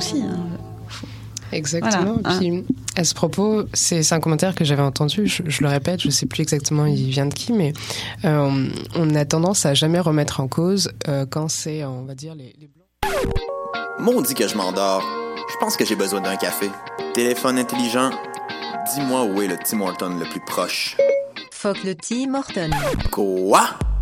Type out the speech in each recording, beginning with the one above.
aussi. Hein. Exactement. Voilà, hein. Puis à ce propos, c'est un commentaire que j'avais entendu. Je, je le répète, je sais plus exactement il vient de qui, mais euh, on a tendance à jamais remettre en cause euh, quand c'est, on va dire, les, les blancs. Maudit que je m'endors. Je pense que j'ai besoin d'un café. Téléphone intelligent. Dis-moi où est le Tim Horton le plus proche. Fuck le Tim Horton. Quoi?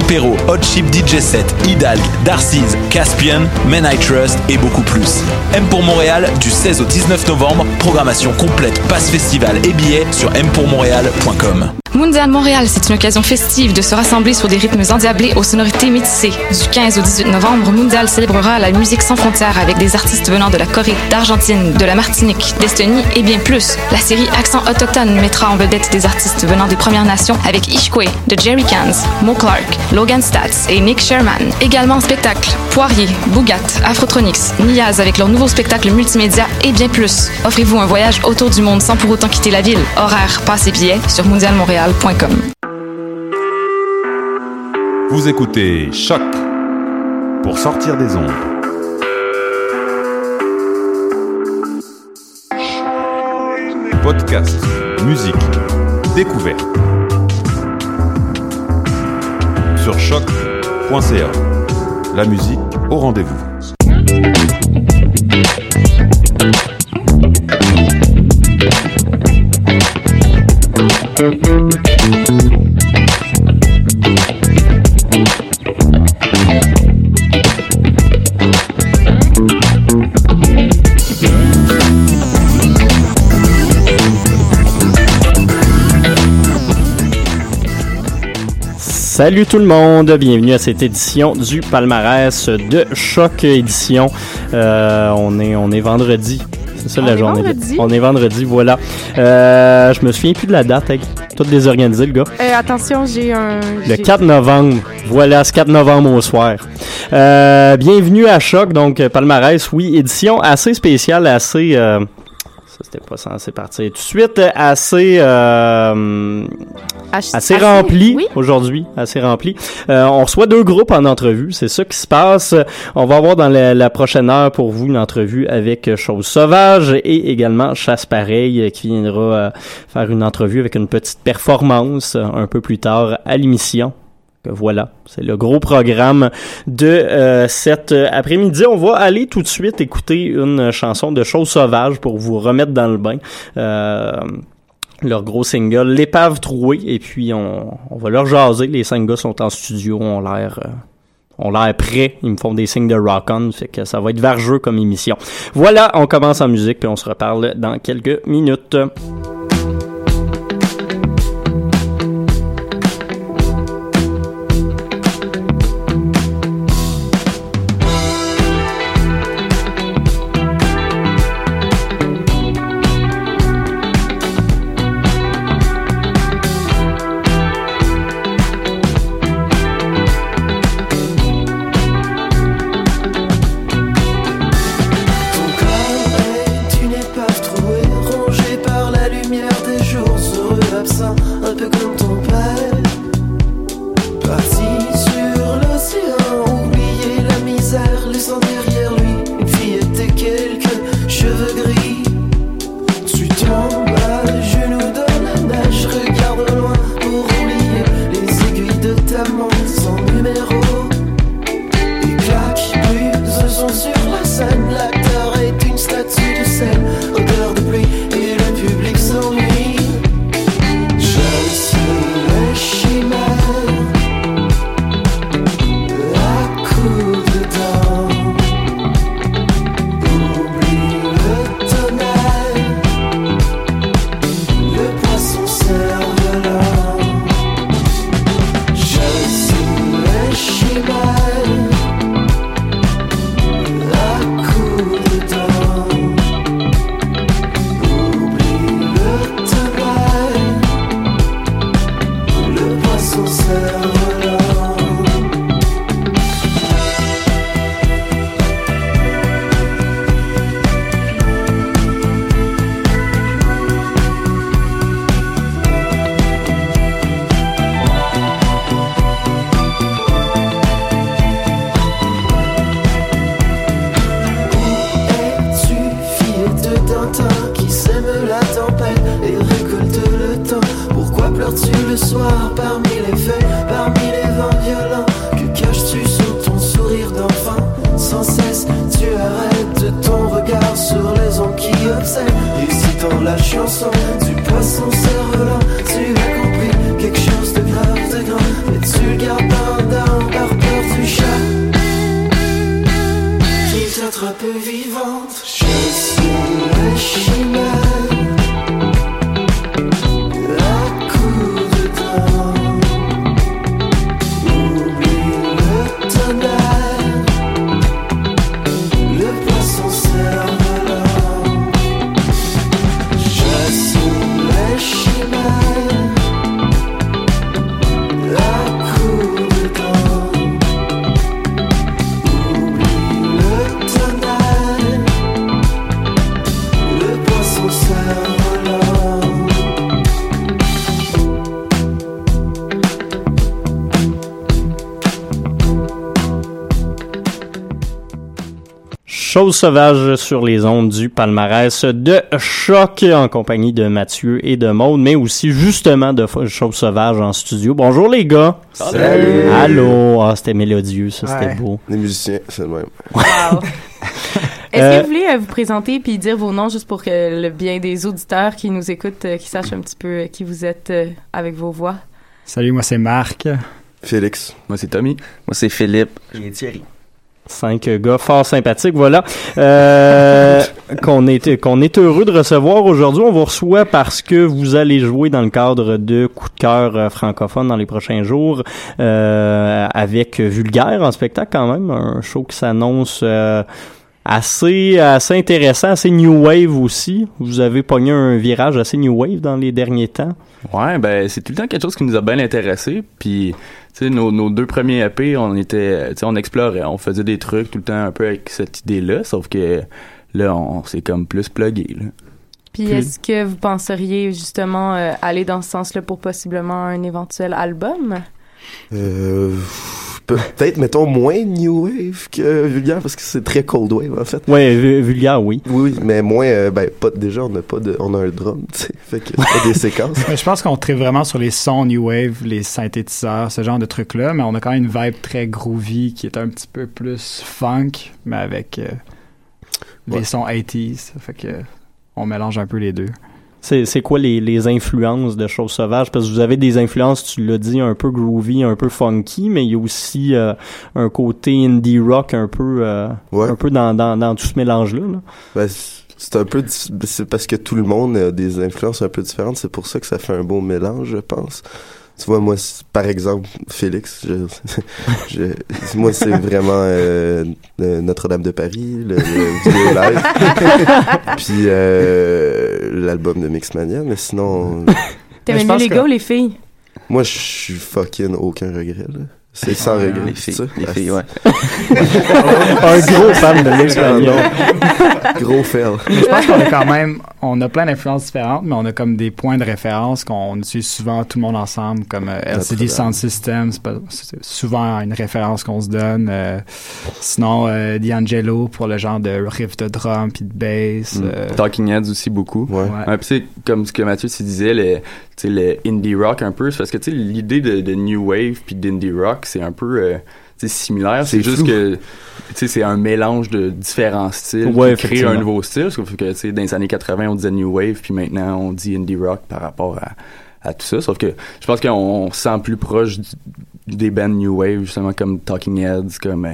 Perrault, Hot Chip DJ Set, Hidalg, Darcy's, Caspian, Men I Trust et beaucoup plus. M pour Montréal du 16 au 19 novembre, programmation complète, passe festival et billets sur mpourmontréal.com. Mondial Montréal, c'est une occasion festive de se rassembler sur des rythmes endiablés aux sonorités métissées. Du 15 au 18 novembre, Mondial célébrera la musique sans frontières avec des artistes venant de la Corée, d'Argentine, de la Martinique, d'Estonie et bien plus. La série Accent autochtone mettra en vedette des artistes venant des Premières Nations avec Ishkwe, de Jerry Cans, Mo Clark, Logan Stats et Nick Sherman. Également en spectacle, Poirier, Bougat, Afrotronics, Niaz avec leur nouveau spectacle multimédia et bien plus. Offrez-vous un voyage autour du monde sans pour autant quitter la ville. Horaire, passe et billets sur mondialmontréal.com. Vous écoutez Choc pour sortir des ondes. Podcast, musique, découverte. Sur. La musique au rendez-vous. Salut tout le monde, bienvenue à cette édition du palmarès de Choc Édition. Euh, on est on est vendredi. C'est ça On la journée. vendredi? On est vendredi, voilà. Euh, je me souviens plus de la date, hein. tout désorganisé le gars. Euh, attention, j'ai un. Le j'ai- 4 novembre. Voilà, ce 4 novembre au soir. Euh, bienvenue à Choc, donc euh, palmarès, oui, édition assez spéciale, assez... ça, c'était pas censé partir tout de suite. Assez... euh, assez assez- rempli oui. aujourd'hui, assez rempli. Euh, on reçoit deux groupes en entrevue, c'est ça qui se passe. On va avoir dans la, la prochaine heure pour vous une entrevue avec Chose Sauvage et également Chasse Pareil euh, qui viendra euh, faire une entrevue avec une petite performance un peu plus tard à l'émission. Voilà, c'est le gros programme de euh, cet euh, après-midi. On va aller tout de suite écouter une chanson de Chose Sauvage pour vous remettre dans le bain. Euh, leur gros single, L'épave trouée, et puis on, on va leur jaser. Les cinq gars sont en studio, ont l'air euh, ont l'air prêts. Ils me font des signes de rock-on, fait que ça va être vargeux comme émission. Voilà, on commence en musique, puis on se reparle dans quelques minutes. Chose sauvage sur les ondes du palmarès de Choc en compagnie de Mathieu et de Maude, mais aussi justement de Chose sauvage en studio. Bonjour les gars. Salut. Allô. Ah, c'était mélodieux, ça, c'était beau. Les musiciens, c'est le même. Wow. Est-ce Euh, que vous voulez euh, vous présenter puis dire vos noms juste pour que le bien des auditeurs qui nous écoutent, euh, qui sachent un petit peu euh, qui vous êtes euh, avec vos voix? Salut, moi c'est Marc. Félix. Moi, c'est Tommy. Moi, c'est Philippe. J'ai Thierry. Cinq gars fort sympathiques, voilà. Euh, qu'on est est heureux de recevoir aujourd'hui. On vous reçoit parce que vous allez jouer dans le cadre de Coup de cœur euh, francophone dans les prochains jours euh, avec Vulgaire en spectacle quand même, un show qui s'annonce euh, assez assez intéressant, assez new wave aussi. Vous avez pogné un virage assez new wave dans les derniers temps. Ouais, ben c'est tout le temps quelque chose qui nous a bien intéressé. Puis, sais, nos, nos deux premiers EP, on était, tu sais, on explorait, on faisait des trucs tout le temps un peu avec cette idée-là, sauf que là, on s'est comme plus plugué. Là. Puis est-ce que vous penseriez justement euh, aller dans ce sens-là pour possiblement un éventuel album? Euh, peut-être, mettons, moins New Wave que Vulgaire, parce que c'est très Cold Wave, en fait. Ouais, vu- Vulgaire, oui. Oui, mais moins, euh, ben, pas, déjà, on n'a pas de, on a un drum, tu sais, fait que c'est pas des séquences. Mais je pense qu'on traite vraiment sur les sons New Wave, les synthétiseurs, ce genre de trucs-là, mais on a quand même une vibe très groovy qui est un petit peu plus funk, mais avec euh, les Ouais. sons 80s. Fait que on mélange un peu les deux. C'est, c'est quoi les, les influences de Choses Sauvages? Parce que vous avez des influences, tu l'as dit, un peu groovy, un peu funky, mais il y a aussi euh, un côté indie rock un peu, euh, un peu dans, dans, dans tout ce mélange-là. là. Ben, c'est- un peu, c'est parce que tout le monde a des influences un peu différentes, c'est pour ça que ça fait un beau mélange, je pense. Tu vois, moi, c'est- par exemple, Félix, je, je- moi, c'est vraiment euh, euh, Notre-Dame de Paris, le, le vidéo live, puis euh, l'album de Mixmania, mais sinon... T'aimais mieux les gars ou les filles? Moi, je suis fucking aucun regret, là. C'est sans Ouais, regret. Les c'est filles, ça? les filles, ouais. Un gros fan de l'espagnol. Gros fail. Je pense qu'on a quand même, on a plein d'influences différentes, mais on a comme des points de référence qu'on utilise souvent tout le monde ensemble, comme euh, LCD Sound System, c'est souvent une référence qu'on se donne. euh, sinon, euh, D'Angelo pour le genre de riff de drum puis de bass. Mm. euh, Talking Heads aussi beaucoup. Ouais. Ouais, c'est comme ce que Mathieu s'y disait, le, tu le indie rock un peu, c'est parce que tu sais, l'idée de, de new wave puis d'indie rock, c'est un peu euh, similaire. C'est juste que c'est un mélange de différents styles Ouais, qui crée un nouveau style. Sauf que dans les années 80, on disait new wave, puis maintenant on dit indie rock par rapport à, à tout ça. Sauf que je pense qu'on on se sent plus proche du- des bands new wave justement comme Talking Heads comme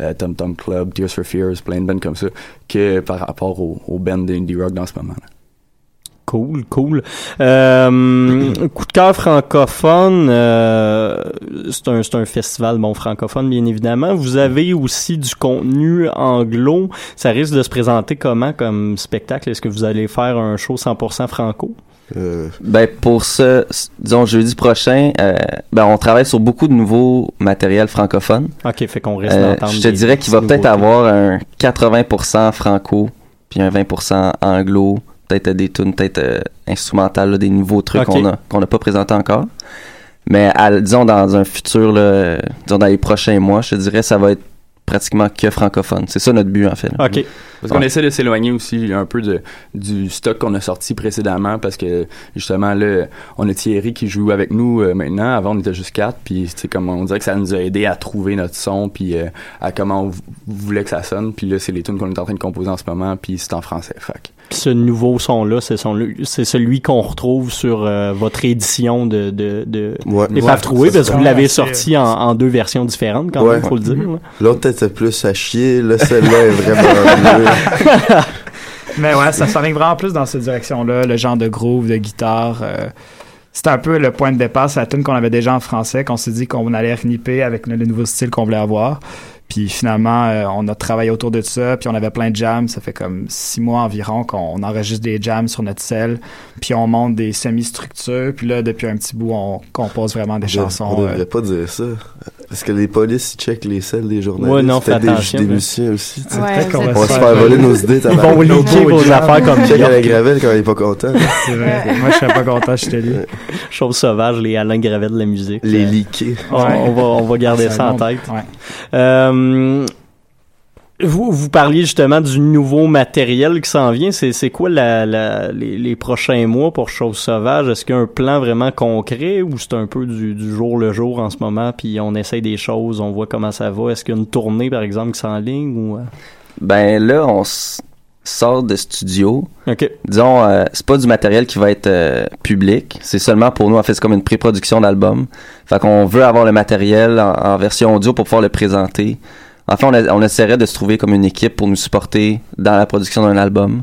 euh, Tom Tom Club Tears for Fears plein de bands comme ça que par rapport aux, aux bands d'indie rock dans ce moment là Cool, cool. Euh, coup de cœur francophone, euh, c'est un, c'est un festival bon francophone bien évidemment. Vous avez aussi du contenu anglo. Ça risque de se présenter comment comme spectacle? Est-ce que vous allez faire un show 100% franco? Euh, Ben pour ce, disons jeudi prochain, euh, ben on travaille sur beaucoup de nouveaux matériels francophones. Ok, fait qu'on risque Euh, d'entendre. je te dirais qu'il va peut-être avoir un 80% franco, puis un 20% anglo, peut-être des tunes peut-être euh, instrumentales, là, des nouveaux trucs qu'on a qu'on n'a pas présentés encore. Mais à- disons dans un futur, là, disons dans les prochains mois, je te dirais ça va être pratiquement que francophone. C'est ça notre but en fait. là. Ok. Parce qu'on Ouais. essaie de s'éloigner aussi un peu de, du stock qu'on a sorti précédemment parce que justement là, on a Thierry qui joue avec nous euh, maintenant. Avant on était juste quatre, puis c'est comme on dirait que ça nous a aidé à trouver notre son puis euh, à comment on voulait que ça sonne. Puis là c'est les tunes qu'on est en train de composer en ce moment, puis c'est en français. Fait. Ce nouveau son-là, c'est son- celui qu'on retrouve sur euh, votre édition de, de, de Ouais. Les Ouais, Paves Trouées, c'est parce que vous l'avez sorti en, en deux versions différentes, quand Ouais. même, faut le dire. là. L'autre était plus à chier, là, celle-là est vraiment mieux. Mais ouais, ça s'enligne vraiment plus dans cette direction-là, le genre de groove, de guitare. euh, c'était un peu le point de départ, c'est la tune qu'on avait déjà en français, qu'on s'est dit qu'on allait renipper avec le, le nouveau style qu'on voulait avoir. Puis finalement, euh, on a travaillé autour de ça, puis on avait plein de jams. Ça fait comme six mois environ qu'on enregistre des jams sur notre cell, puis on monte des semi-structures. Puis là, depuis un petit bout, on compose vraiment des On chansons. On euh, devrait pas dire ça. Parce que les polices, ils checkent les selles des journalistes. Ouais, non, fais des- attention, Des, musiciens aussi, tu sais. Ouais, on va se faire faire voler nos idées. Ils vont leaker vos affaires comme Check à la Björk. gravelle quand il est pas content. C'est vrai. Moi, je serais pas content, je te dis. Chose sauvage, les Alain Gravel de la musique. Les Euh, leakés. On, va, on va garder Ça en tête. Ouais. Euh, vous, vous parliez justement du nouveau matériel qui s'en vient. C'est, quoi les, prochains mois pour Chose Sauvage? Est-ce qu'il y a un plan vraiment concret ou c'est un peu du, du jour le jour en ce moment puis on essaye des choses, on voit comment ça va? Est-ce qu'il y a une tournée, par exemple, qui s'enligne ou... euh? Ben là, on s- sort de studio. OK. Disons, euh, c'est pas du matériel qui va être euh, public. C'est seulement pour nous, en fait, c'est comme une pré-production d'album. Fait qu'on veut avoir le matériel en, en version audio pour pouvoir le présenter. En fait, on, a- on essaierait de se trouver comme une équipe pour nous supporter dans la production d'un album.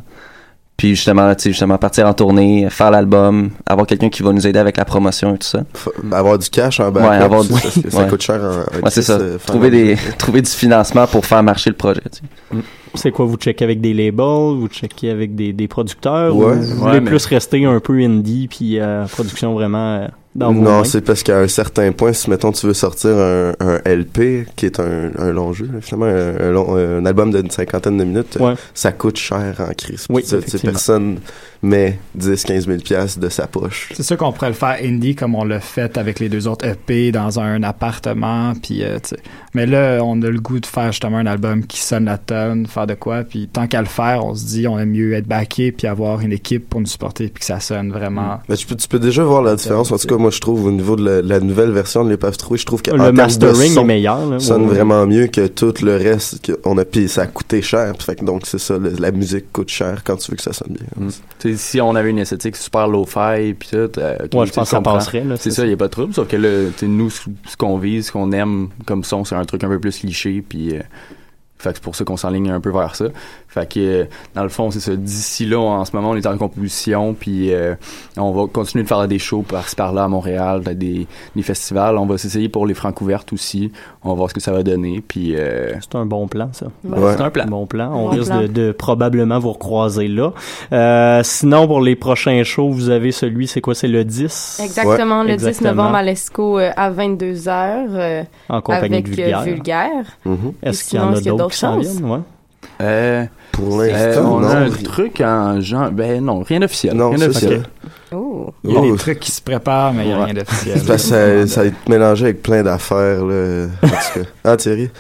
Puis justement, tu sais, justement, partir en tournée, faire l'album, avoir quelqu'un qui va nous aider avec la promotion et tout ça. Faut- avoir du cash en backup, Ouais, avoir c'est du- parce que ça ouais. coûte cher en, en Ouais, c'est ça. euh, Trouver des, trouver du financement pour faire marcher le projet. tu sais. C'est quoi, vous checkez avec des labels, vous checkez avec des, des producteurs Ouais. ou vous Ouais, voulez mais- plus rester un peu indie puis euh, production vraiment euh, dans vos non, mains? c'est parce qu'à un certain point, si mettons tu veux sortir un, un LP qui est un, un long jeu, finalement un, un long- un album d'une cinquantaine de minutes, Ouais. ça coûte cher en crise. Oui, personne met 10-15 000 piastres de sa poche. C'est sûr qu'on pourrait le faire indie comme on l'a fait avec les deux autres EP dans un appartement, puis euh. Mais là, on a le goût de faire justement un album qui sonne la tonne, faire de quoi, puis tant qu'à le faire, on se dit on aime mieux être backé puis avoir une équipe pour nous supporter puis que ça sonne vraiment. Mais tu, peux, tu peux déjà voir la différence. En tout cas, moi, je trouve au niveau de la, la nouvelle version de l'épave trouée, je trouve que Le mastering son, est meilleur, là. sonne Ouais, vraiment mieux que tout le reste qu'on a. Puis ça a coûté cher. Fait que donc c'est ça, le- la musique coûte cher quand tu veux que ça sonne bien. Sais, si on avait une esthétique super low-fi puis tout, euh, Ouais, je pense que ça passerait, C'est ça, il y a pas de trouble. Sauf que là, nous, ce ce qu'on vise, ce qu'on aime comme son, c'est un truc un peu plus cliché puis. euh, fait que c'est pour ça qu'on s'enligne un peu vers ça. Fait que euh, dans le fond, c'est ça. D'ici là, en ce moment, on est en composition, puis euh, on va continuer de faire des shows par-ci par-là à Montréal, des, des festivals. On va s'essayer pour les francs ouvertes aussi. On va voir ce que ça va donner, puis. euh, C'est un bon plan, ça. Ouais. C'est un plan. bon plan. On Bon risque plan. De, de probablement vous recroiser là. Euh, sinon, pour les prochains shows, vous avez celui, c'est quoi? C'est le 10? Exactement, le 10 Exactement. novembre à l'ESCO euh, à 22h. En compagnie avec de Vulgaire. euh, Vulgaire. Mhm. Est-ce qu'il y en a d'autres qui s'en choses? viennent? Ouais. Pour euh, l'instant, on non. a un truc en genre. Ben non, rien d'officiel. Non, rien c'est d'officiel. ça. Oh. Il y a Oh. des trucs qui se préparent, mais il n'y a Ouais. rien d'officiel. Parce que ça, ça va être mélangé avec plein d'affaires, là. En tout cas. Ah, Thierry?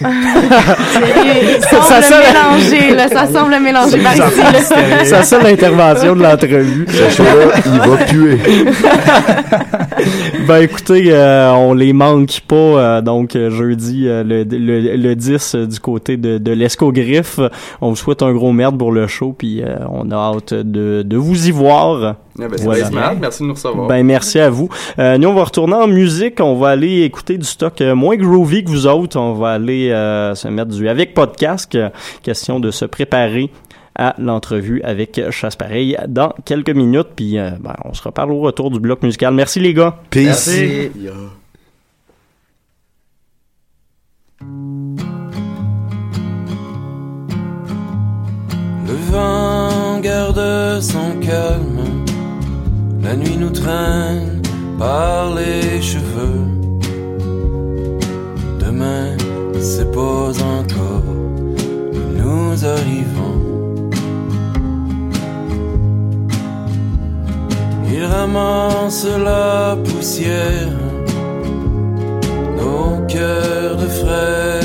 Semble Ça mélanger, là, ça semble mélanger par ici, là. Ça sonne l'intervention de l'entrevue. Ce show-là, il va puer. ben écoutez, euh, on les manque pas. euh, donc euh, jeudi, euh, le, le, le 10 euh, du côté de, de l'Escogriffe. On vous souhaite un gros merde pour le show, puis on a hâte de, de vous y voir. Ah, ben, Voilà. Merci de nous recevoir. Ben merci à vous. Euh, nous on va retourner en musique. On va aller écouter du stock moins groovy que vous autres. On va aller euh, se mettre du avec podcast. question de se préparer à l'entrevue avec Chasse Pareil dans quelques minutes. Puis euh, ben, on se reparle au retour du bloc musical. Merci les gars. Peace. Merci. Le vent garde son calme, la nuit nous traîne par les cheveux. Demain, c'est pas encore nous arrivons. Il ramasse la poussière, nos cœurs de frères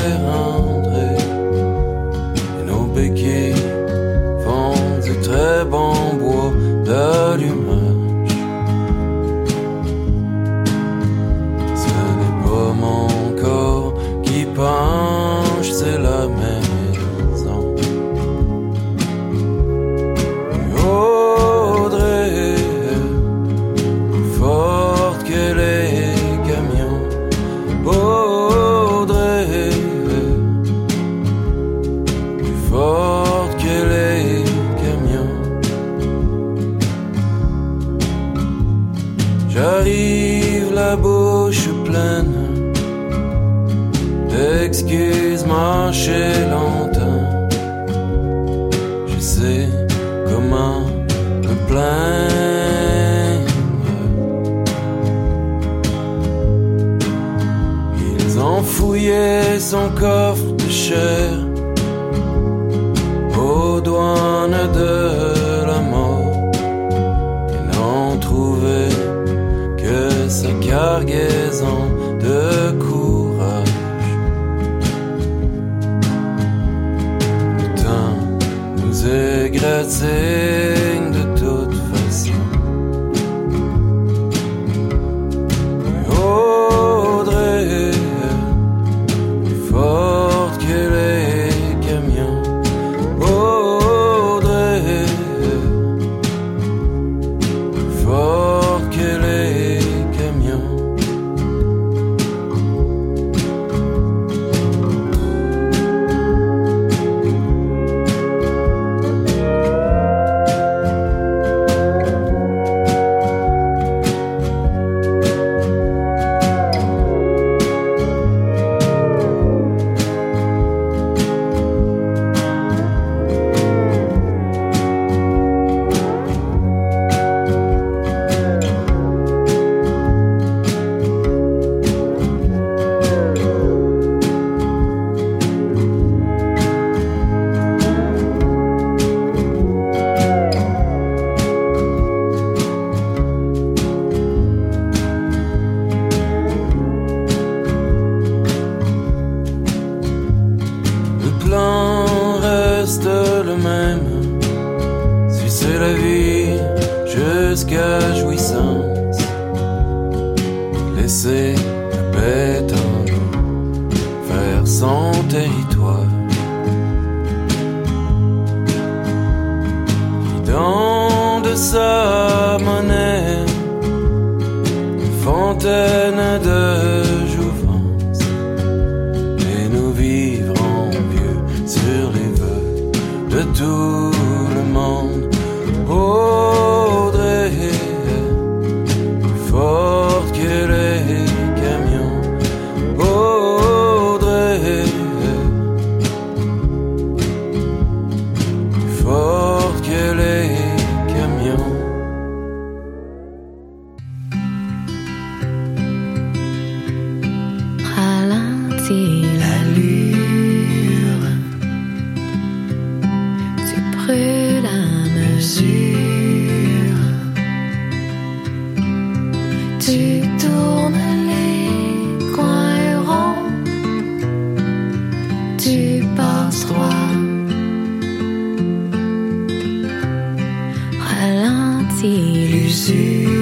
Ralentis l'usure.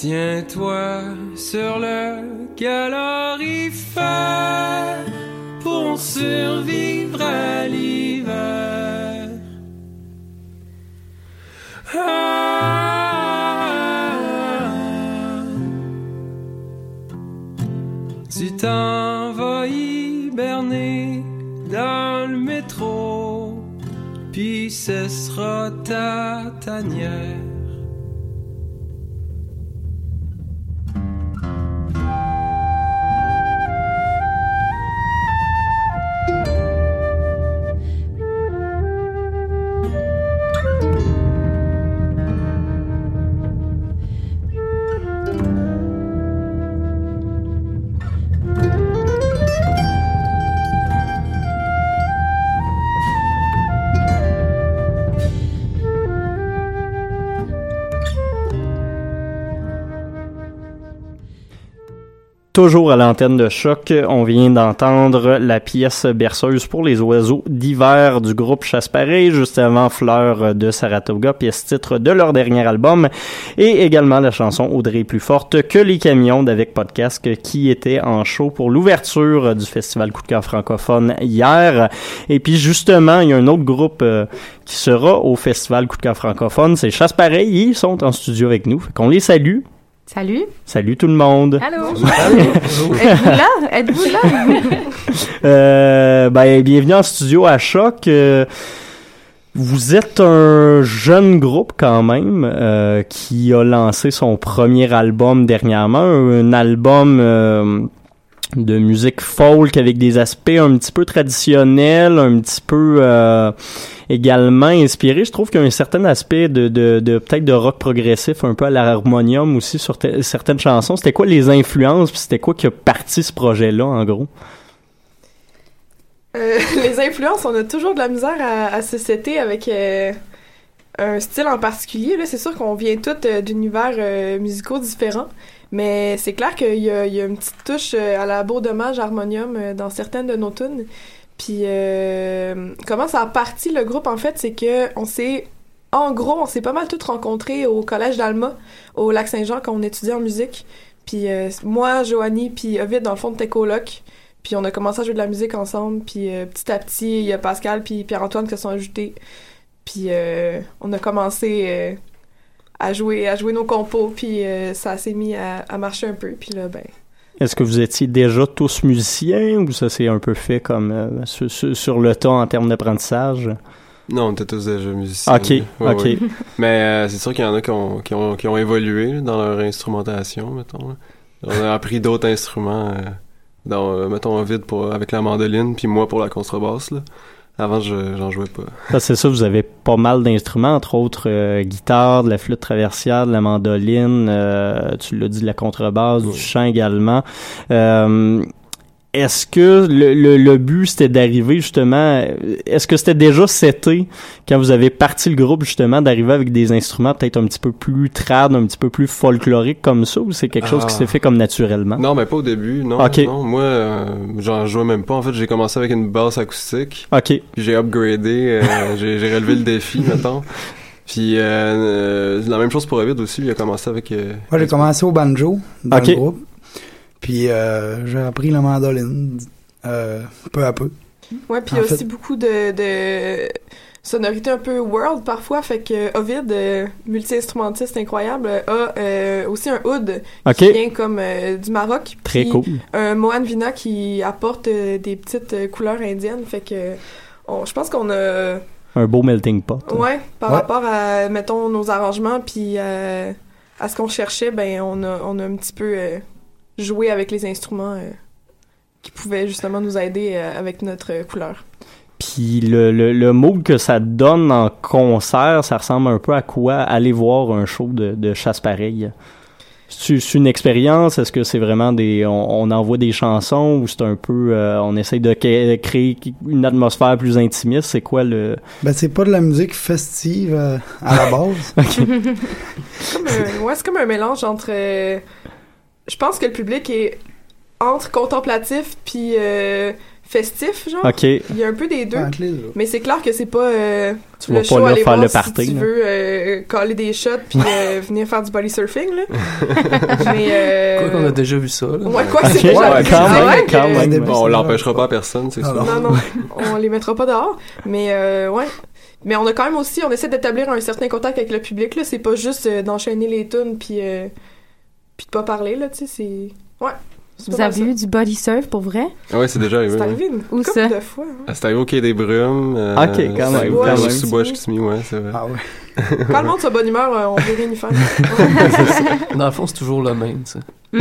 Tiens-toi sur le calorifère pour survivre à l'hiver. Ah. Tu t'en vas hiberner dans le métro, puis ce sera ta tanière. Toujours à l'antenne de choc, on vient d'entendre la pièce berceuse pour les oiseaux d'hiver du groupe Chasse-Pareil, juste avant Fleur de Saratoga, pièce titre de leur dernier album, et également la chanson Audrey plus forte que les camions d'Avec Podcast qui était en show pour l'ouverture du festival Coup de cœur francophone hier. Et puis justement, il y a un autre groupe euh, qui sera au festival Coup de cœur francophone, c'est Chasse-Pareil, ils sont en studio avec nous, qu'on les salue. Salut. Salut tout le monde. Allô. Êtes-vous là? Êtes-vous là? Euh, ben, bienvenue en studio à Choc. Euh, vous êtes un jeune groupe quand même euh, qui a lancé son premier album dernièrement, un album euh, de musique folk avec des aspects un petit peu traditionnels, un petit peu euh, également inspiré. Je trouve qu'il y a un certain aspect de, peut-être de rock progressif, un peu à l'harmonium aussi sur certaines chansons. C'était quoi les influences, puis c'était quoi qui a parti ce projet-là en gros? Euh, les influences, on a toujours de la misère à, à se setter avec euh, un style en particulier. C'est sûr qu'on vient tous d'univers musicaux différents, mais c'est clair qu'il y y a une petite touche euh, à la dommage harmonium euh, dans certaines de nos tunes. Puis euh, comment ça a parti le groupe en fait, c'est que on s'est en gros, on s'est pas mal tous rencontrés au collège d'Alma, au lac Saint-Jean, quand on étudiait en musique. Puis euh, moi, Joanie, puis Ovid, dans le fond, on était coloc. Puis on a commencé à jouer de la musique ensemble. Puis euh, petit à petit, il y a Pascal puis Pierre-Antoine qui se sont ajoutés. Puis euh, on a commencé à jouer à jouer nos compos. Puis euh, ça s'est mis à, à marcher un peu. Puis là, ben... Est-ce que vous étiez déjà tous musiciens ou ça s'est un peu fait comme euh, sur, sur- sur le temps en termes d'apprentissage? Non, on était tous déjà musiciens. Ok, Ouais, ok. ouais. Mais euh, c'est sûr qu'il y en a qui ont, qui ont, qui ont évolué là, dans leur instrumentation, mettons. là. On a appris d'autres instruments, euh, dans, euh, mettons, vide pour, avec la mandoline, puis moi pour la contrebasse. Là. Avant, je, j'en jouais pas. Ah, c'est ça, vous avez pas mal d'instruments, entre autres euh, guitare, de la flûte traversière, de la mandoline, euh, tu l'as dit, de la contrebasse, du chant également. Euh, est-ce que le, le, le but c'était d'arriver justement, est-ce que c'était déjà seté quand vous avez parti le groupe justement d'arriver avec des instruments peut-être un petit peu plus trad, un petit peu plus folklorique comme ça ou c'est quelque chose qui Ah. s'est fait comme naturellement? Non, mais pas au début, non. Ok. non. Moi, euh, j'en jouais même pas. En fait, j'ai commencé avec une basse acoustique. Ok. Puis j'ai upgradé, euh, j'ai, j'ai relevé le défi, mettons. Puis euh, euh, la même chose pour Ovid aussi, il a commencé avec... euh, Moi, j'ai commencé au banjo dans Ok. le groupe. Puis euh, j'ai appris la mandoline euh, peu à peu. Ouais, puis il y a fait- aussi beaucoup de, de sonorités un peu world parfois. Fait que Ovid, euh, multi-instrumentiste incroyable, a euh, aussi un oud qui vient comme euh, du Maroc. Très cool. Un Mohan Vina qui apporte euh, des petites euh, couleurs indiennes. Fait que je pense qu'on a. Un beau melting pot. Ouais, par Ouais. rapport à, mettons, nos arrangements, puis euh, à ce qu'on cherchait, ben, on a, on a un petit peu joué avec les instruments euh, qui pouvaient justement nous aider euh, avec notre euh, couleur. Puis le, le, le mood que ça donne en concert, ça ressemble un peu à quoi? Aller voir un show de, de chasse pareil. C'est une expérience? Est-ce que c'est vraiment des, on, on envoie des chansons ou c'est un peu, euh, on essaye de cré- créer une atmosphère plus intimiste? C'est quoi le? Ben, c'est pas de la musique festive euh, à la base. comme un- ouais, c'est comme un mélange entre. euh, je pense que le public est entre contemplatif puis euh, festif, genre. Ok. Il y a un peu des deux. Mais c'est clair que c'est pas euh, Tu le vas pas là aller faire voir le si party, tu là. veux euh, coller des shots puis euh, venir faire du body surfing là. Mais euh, Quoi qu'on a déjà vu ça. Là. Ouais, quoi c'est déjà Ouais, quand même, vrai quand même. Bon, on l'empêchera pas à personne, c'est sûr. Non, non, on les mettra pas dehors. Mais euh, ouais. Mais on a quand même aussi, on essaie d'établir un certain contact avec le public. là. C'est pas juste euh, d'enchaîner les tunes puis euh, puis de pas parler là. Tu sais, c'est ouais. c'est Vous avez eu du body surf pour vrai? Ah ouais, c'est déjà arrivé. C'est ouais. arrivé une Où couple ça? de fois. hein. Ah, C'était arrivé au Quai des Brumes. euh, Ok, quand même, quand même. Sous-Bois, Chicoutimi, ouais, c'est vrai. Ah ouais. Quand le monde soit bonne humeur, euh, on veut rien y faire. Dans le fond, c'est toujours le même, tu sais.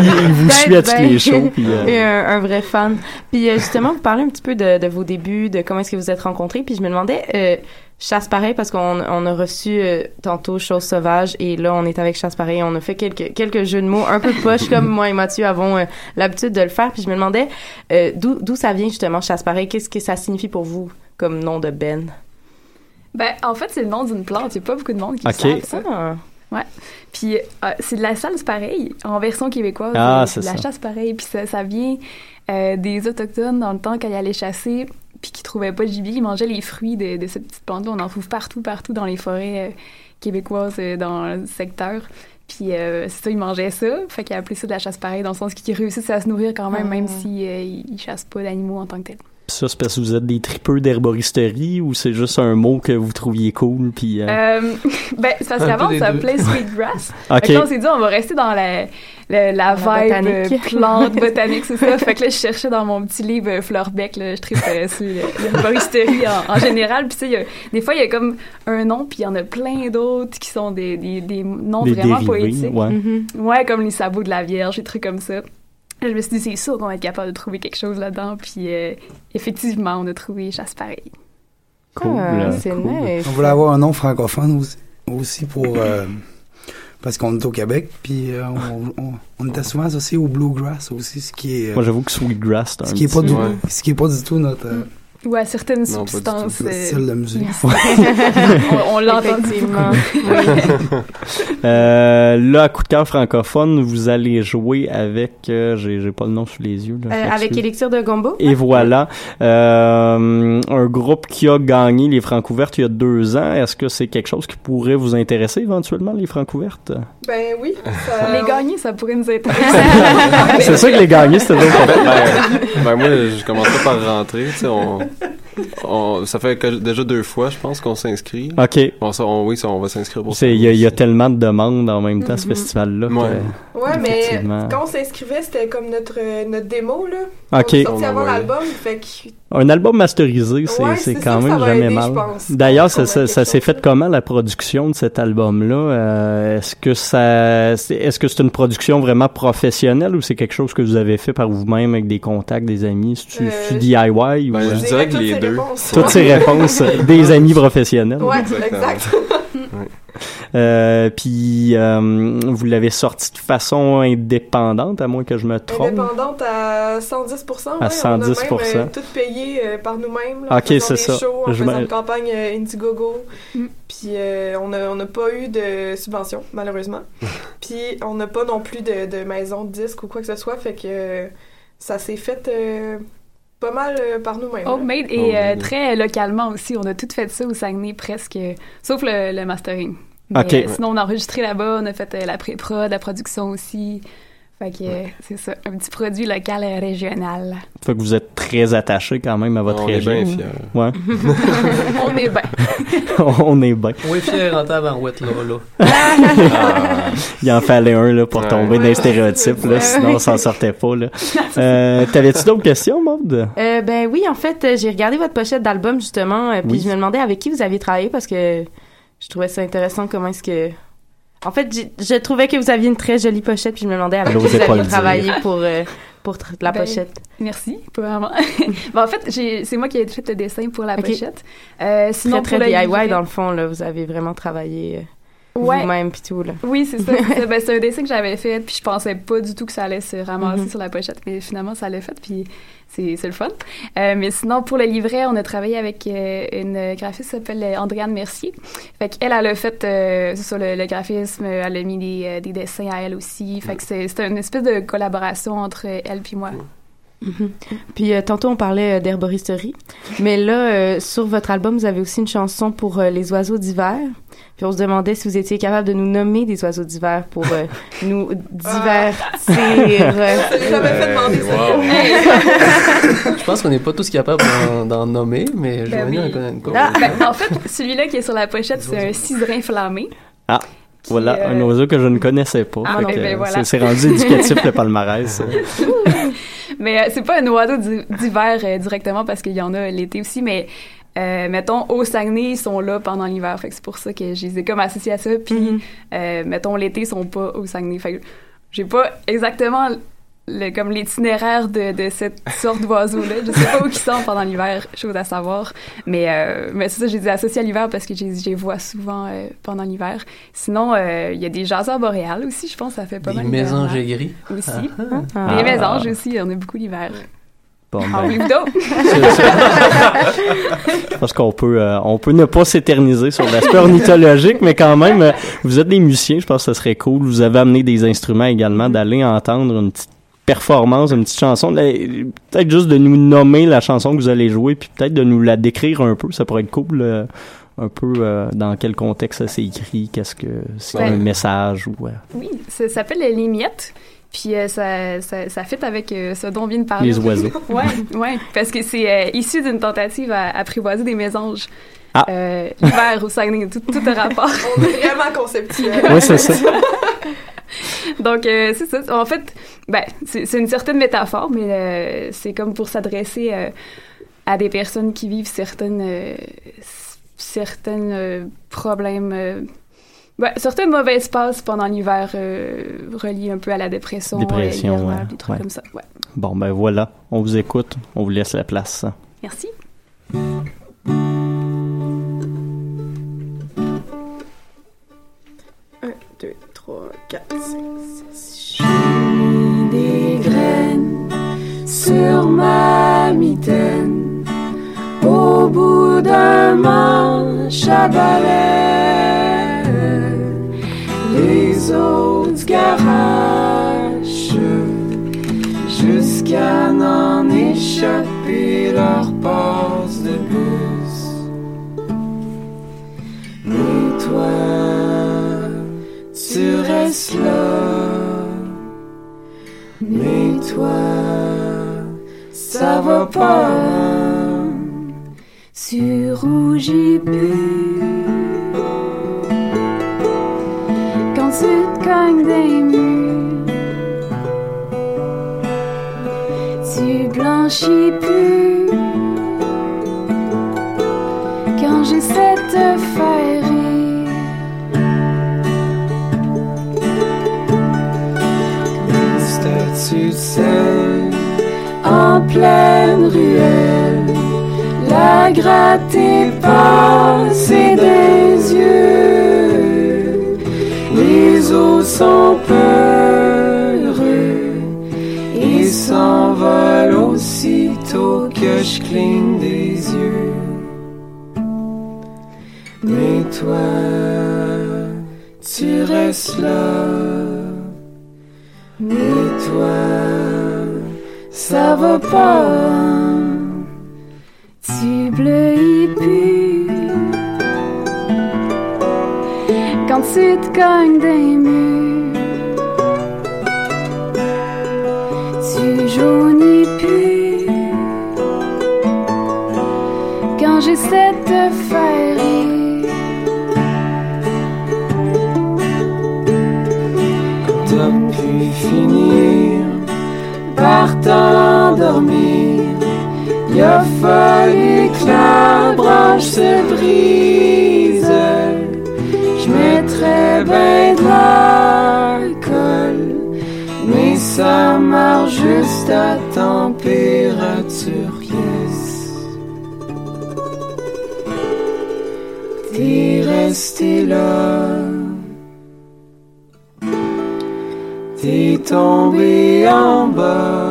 Il- il vous suit à tous les shows, puis, euh, Et un, un vrai fan. Puis euh, justement, vous parlez un petit peu de, de vos débuts, de comment est-ce que vous êtes rencontrés. Puis je me demandais, euh, Chasse Pareil, parce qu'on on a reçu euh, tantôt Chose Sauvage, et là, on est avec Chasse Pareil. On a fait quelques, quelques jeux de mots un peu poche, comme moi et Mathieu avons euh, l'habitude de le faire. Puis je me demandais, euh, d'où d'où ça vient justement, Chasse Pareil? Qu'est-ce que ça signifie pour vous comme nom de Ben? Ben, en fait, c'est le nom d'une plante. Il n'y a pas beaucoup de monde qui Ok. savent ça. Ah. Ouais. Puis, euh, c'est de la salse pareil, en version québécoise. Ah, euh, c'est de la ça. chasse pareil. Puis ça, ça vient euh, des Autochtones dans le temps quand ils allaient chasser, puis qui trouvaient pas de gibier. Ils mangeaient les fruits de, de cette petite plante-là. On en trouve partout, partout dans les forêts euh, québécoises, euh, dans le secteur. Puis euh, c'est ça, ils mangeaient ça. Fait qu'ils appelaient ça de la chasse pareil, dans le sens qu'ils réussissent à se nourrir quand même, Ah. même si euh, ils chassent pas d'animaux en tant que tels. Ça, c'est parce que vous êtes des tripeux d'herboristerie ou c'est juste un mot que vous trouviez cool, puis. euh, Euh, ben, c'est parce Un qu'avant, peu des ça s'appelait Sweetgrass. Ok. Fait on s'est dit, on va rester dans la, la, la la vibe botanique. euh, plante botanique, c'est ça. Fait que là, je cherchais dans mon petit livre euh, Fleurbec, là, je tripe euh, sur le- l'herboristerie en, en général. Puis tu sais, il y a- des fois, il y a comme un nom, puis il y en a plein d'autres qui sont des, des, des noms Des vraiment dérivés, poétiques. ouais. Mhm. Ouais, comme les sabots de la Vierge, des trucs comme ça. Là, je me suis dit, c'est sûr qu'on va être capable de trouver quelque chose là-dedans. Puis euh, effectivement, on a trouvé chasse pareil. Cool. Ah, c'est cool. nice. On voulait avoir un nom francophone aussi, aussi pour. euh, parce qu'on est au Québec, puis euh, on, on, on était souvent associé au bluegrass aussi, ce qui est. euh, Moi, j'avoue que Sweetgrass, c'est un ce qui est pas du, Ouais. ce qui est pas du tout notre. euh, Ou à certaines Non, pas du tout. substances. Le euh, de musique. on on l'entend. Euh, là, à coup de cœur francophone, vous allez jouer avec, euh, j'ai j'ai pas le nom sous les yeux. Là, Euh, avec. Élixir de Gombo? Et voilà, euh, un groupe qui a gagné les Francouvertes il y a deux ans. Est-ce que c'est quelque chose qui pourrait vous intéresser éventuellement, les Francouvertes? Ben oui. ça- Les gagnés, ça pourrait nous intéresser. C'est ça que les gagnés, c'était donc. ben, ben, moi, je commencerai par rentrer. Tu sais, on, on- ça fait que déjà deux fois, je pense, qu'on s'inscrit. Ok. On- oui, ça, on va s'inscrire pour ça. Il y, a- il y a tellement de demandes en même temps, ce Mhm. festival-là. que- Ouais. Ouais, mais quand on s'inscrivait, c'était comme notre, euh, notre démo, là. Ok. On est sorti On avant l'album, fait que... Un album masterisé, c'est Ouais, c'est c'est quand ça, même jamais aider, mal. D'ailleurs, ça, s'est fait comment la production de cet album-là? Euh, Est-ce que ça, c'est- est-ce que c'est une production vraiment professionnelle ou c'est quelque chose que vous avez fait par vous-même avec des contacts, des amis, c'est Euh, du DIY ou Ben, je euh, dirais que les ces deux. réponses. toutes ces réponses des amis professionnels Ouais, Exactement. exact. Euh, puis euh, vous l'avez sorti de façon indépendante, à moins que je me trompe. Indépendante à 110%. À ouais, 110%. On a même euh, tout payé euh, par nous-mêmes. Ok, c'est ça. shows, en Je faisant une campagne euh, Indiegogo. Puis euh, on n'a on pas eu de subvention, malheureusement. Puis on n'a pas non plus de, de maison de disques ou quoi que ce soit. Fait que euh, ça s'est fait euh, pas mal euh, par nous-mêmes. Homemade et euh, très localement aussi. On a tout fait ça au Saguenay presque, sauf le, le mastering. Mais, Ok. euh, sinon, on a enregistré là-bas, on a fait euh, la pré-prod, la production aussi. Fait que c'est ça, un petit produit local et régional. Fait que vous êtes très attaché quand même à votre On est région. bien fiers. Ouais. on est bien. on est bien. On est fiers en tabarouette, là, là. Ah. Il en fallait un là, pour Ouais. tomber dans les stéréotypes, là, sinon on s'en sortait pas. Là. Euh, T'avais-tu d'autres questions, Maude? Euh, ben oui, en fait, euh, j'ai regardé votre pochette d'album justement, puis Oui. je me demandais avec qui vous aviez travaillé parce que je trouvais ça intéressant comment est-ce que. En fait, je trouvais que vous aviez une très jolie pochette, puis je me demandais avec qui vous aviez travaillé pour euh, pour la Ben, pochette. Merci, pas vraiment. Ben, en fait, j'ai- c'est moi qui ai fait le dessin pour la pochette. Euh, sinon, très très DIY livret- dans le fond là, vous avez vraiment travaillé. Ouais. vous-même puis tout là. Oui, c'est ça. c'est. Ben, c'est un dessin que j'avais fait, puis je pensais pas du tout que ça allait se ramasser Mhm. sur la pochette, mais finalement, ça l'a fait, puis c'est c'est le fun. Euh, mais sinon, pour le livret, on a travaillé avec euh, une graphiste qui s'appelle Andréane Mercier. Fait qu'elle, elle a fait, euh, ça, le, le graphisme, elle a mis des, euh, des dessins à elle aussi. Fait que c'est c'est une espèce de collaboration entre elle puis moi. Mhm. Puis euh, tantôt on parlait euh, d'herboristerie, mais là euh, sur votre album vous avez aussi une chanson pour euh, les oiseaux d'hiver. Puis on se demandait si vous étiez capable de nous nommer des oiseaux d'hiver pour euh, nous divertir. euh, Je pense qu'on n'est pas tous capables d'en- nommer, mais Ben oui. en connaît une couple. Ah, ben, en fait, celui-là qui est sur la pochette, c'est un ciserin flammé. Ah, voilà, euh, un oiseau que je ne connaissais pas. Ah, ben euh, voilà. c'est- C'est rendu éducatif le palmarès. mais euh, c'est pas un oiseau d'hi- d'hiver euh, directement parce qu'il y en a l'été aussi, mais euh, mettons au Saguenay ils sont là pendant l'hiver, fait que c'est pour ça que je les ai comme associés à ça. Puis euh, mettons l'été ils sont pas au Saguenay, fait que j'ai pas exactement le, comme l'itinéraire de, de cette sorte d'oiseau là. Je sais pas où ils sont pendant l'hiver, chose à savoir. Mais euh, mais c'est ça, je les ai associés à l'hiver parce que je les vois souvent euh, pendant l'hiver. Sinon euh, il y a des jaseurs boréales aussi, je pense ça fait pas Des mal. mésanges d'hiver. aigris. aussi. Ah. Des Ah. mésanges aussi, on a beaucoup l'hiver. Bon, ben. Je pense qu'on peut, euh, on peut ne pas s'éterniser sur l'aspect ornithologique, mais quand même, euh, vous êtes des musiciens, je pense que ce serait cool. Vous avez amené des instruments également, d'aller entendre une petite performance, une petite chanson. Peut-être juste de nous nommer la chanson que vous allez jouer, puis peut-être de nous la décrire un peu, ça pourrait être cool. euh, un peu euh, dans quel contexte ça s'est écrit, qu'est-ce que c'est Ben, un message ou euh, Oui, ça s'appelle les miettes. Puis euh, ça, ça, ça fit avec euh, ce dont on vient de parler. Les oiseaux. ouais, ouais, parce que c'est euh, issu d'une tentative à apprivoiser des mésanges. Ah. Euh, L'hiver au Saguenay, tout, tout a rapport. On est vraiment conceptuel. Oui, c'est ça. Donc, euh, c'est ça. En fait, ben, c'est une certaine métaphore, mais euh, c'est comme pour s'adresser euh, à des personnes qui vivent certaines, certaines problèmes, ben, certaines mauvaises passes pendant l'hiver reliées un peu à la dépression, dépression. hivernale, ouais. des trucs Ouais. comme ça. Ouais. Bon, ben voilà, on vous écoute, on vous laisse la place. Merci. Sur ma mitaine, au bout d'un manche à balai, les autres garages jusqu'à n'en échapper leur passe de bus. Toi, tu restes là? Mais toi, ça va pas. Tu rougis plus quand tu te cognes des murs. Tu blanchis plus en pleine ruelle, la gratter passer des yeux. Les os sont peureux et s'envolent aussitôt que je cligne des yeux. Mais toi, tu restes là. Mais toi, ça va pas. Tu bleuis plus quand tu te cognes des murs. Par t'endormir. Il a fallu que la branche se brise. Je mettrais bien de l'alcool, mais ça marche juste à température pièce. T'es resté là t'es tombé en bas.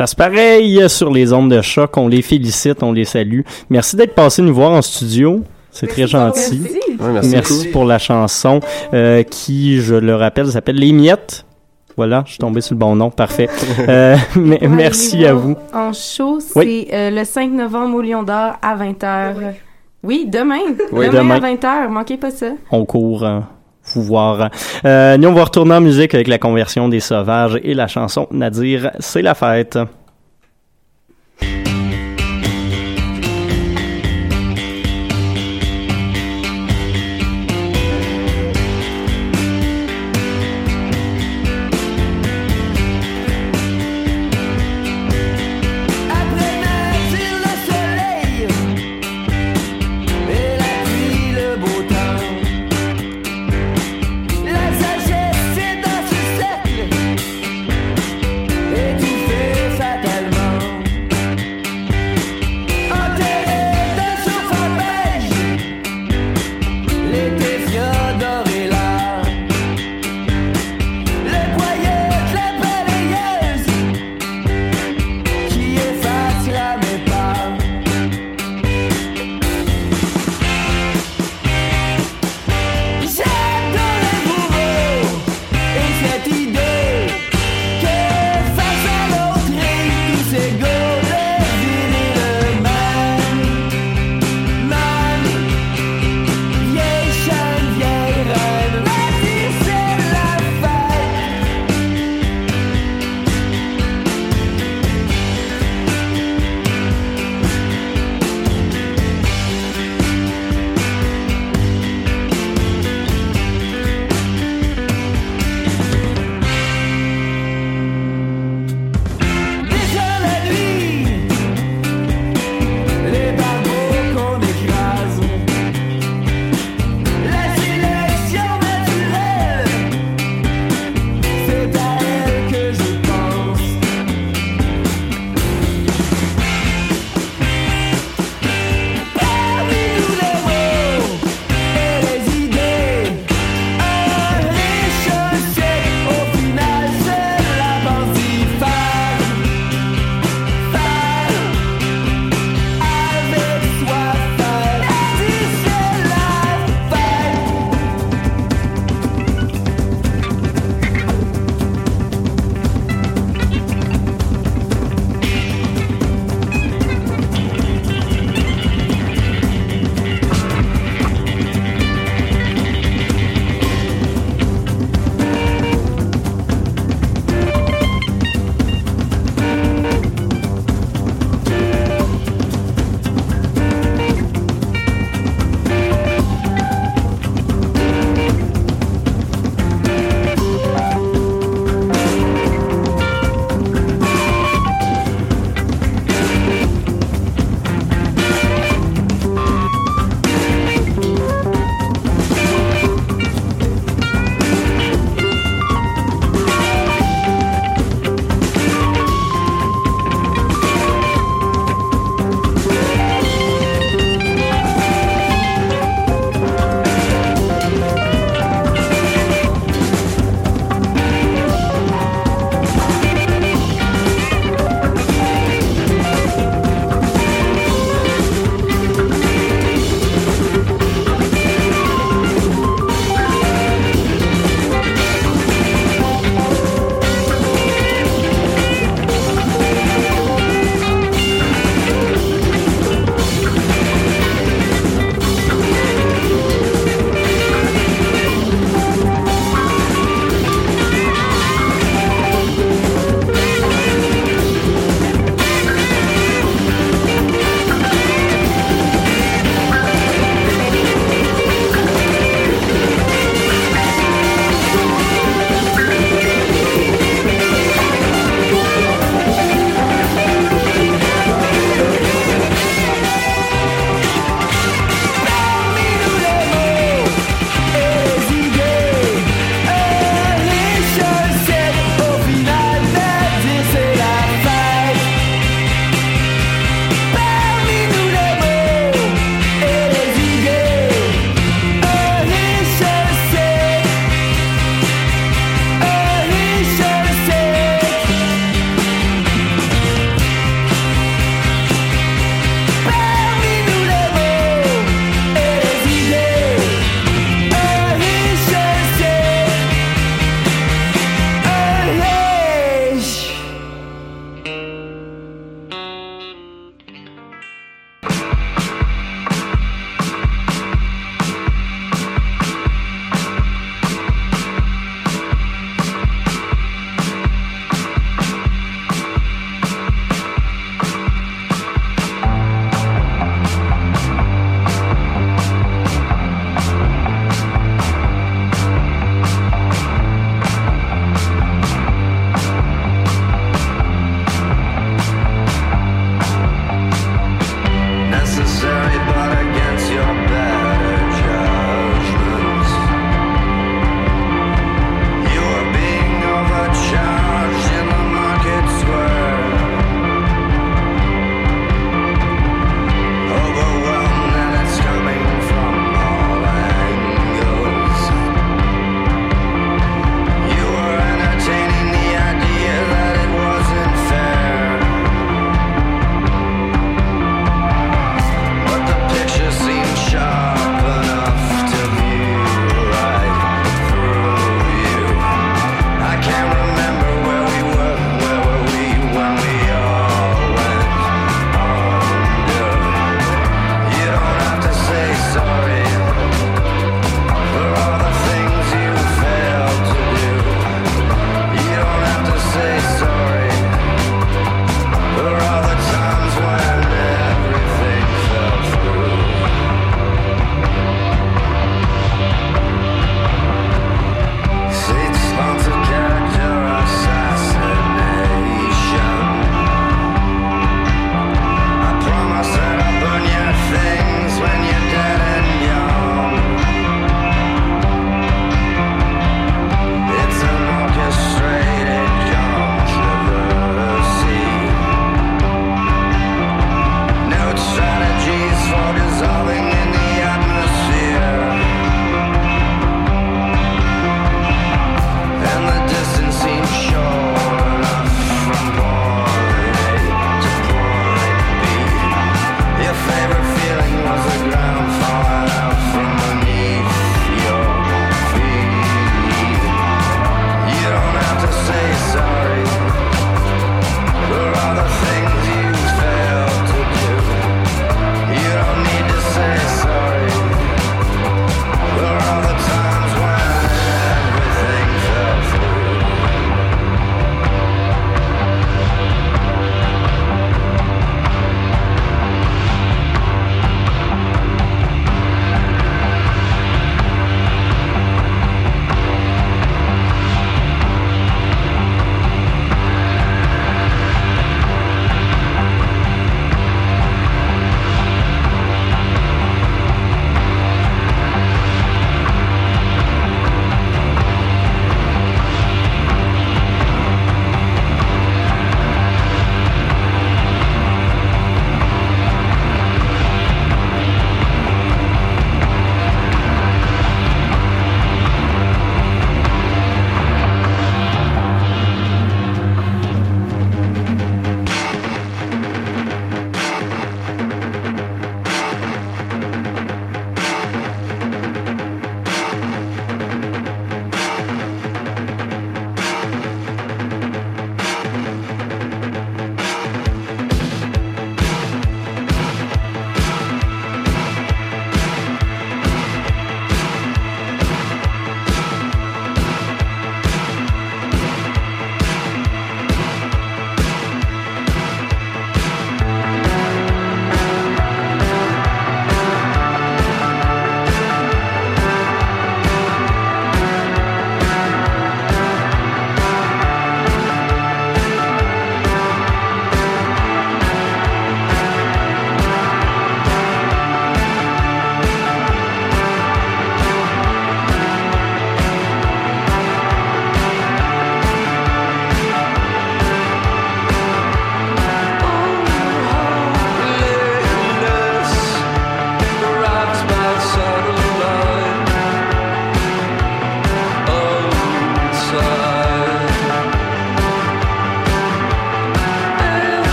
Chasse pareil sur les ondes de choc. On les félicite, on les salue. Merci d'être passé nous voir en studio. C'est très gentil. Merci beaucoup. pour la chanson euh, qui, je le rappelle, s'appelle Les Miettes. Voilà, je suis tombé sur le bon nom. Parfait. Euh, Ouais, merci à vous. En show, c'est Oui. euh, le 5 novembre au Lion d'Or à 20h. Oui, demain. Oui. demain, Demain. à 20h. Manquez pas ça. On court. Euh, vous voir. Euh, nous, on va retourner en musique avec la conversion des sauvages et la chanson Nadir, c'est la fête.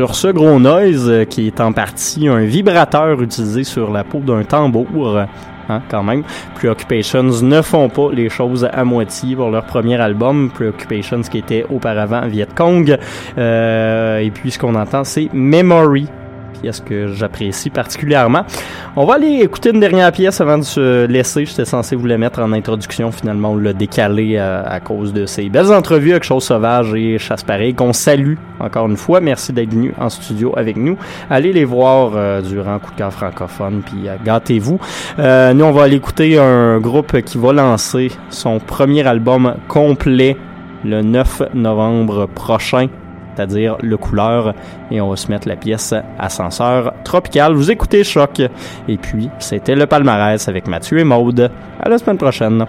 Sur ce gros noise euh, qui est en partie un vibrateur utilisé sur la peau d'un tambour. Hein, quand même. Preoccupations ne font pas les choses à moitié pour leur premier album. Preoccupations qui était auparavant Viet Cong. Euh, et puis ce qu'on entend, c'est Memory pièce que j'apprécie particulièrement. On va aller écouter une dernière pièce avant de se laisser. J'étais censé vous la mettre en introduction. Finalement, on l'a décalé à, à cause de ces belles entrevues avec Chose Sauvage et Chasse Pareil qu'on salue encore une fois. Merci d'être venu en studio avec nous. Allez les voir euh, durant Coup de cœur francophone, puis euh, gâtez-vous. Euh, nous, on va aller écouter un groupe qui va lancer son premier album complet le 9 novembre prochain c'est-à-dire le couleur, et on va se mettre la pièce Ascenseur Tropical. Vous écoutez Choc. Et puis, c'était le palmarès avec Mathieu et Maude. À la semaine prochaine.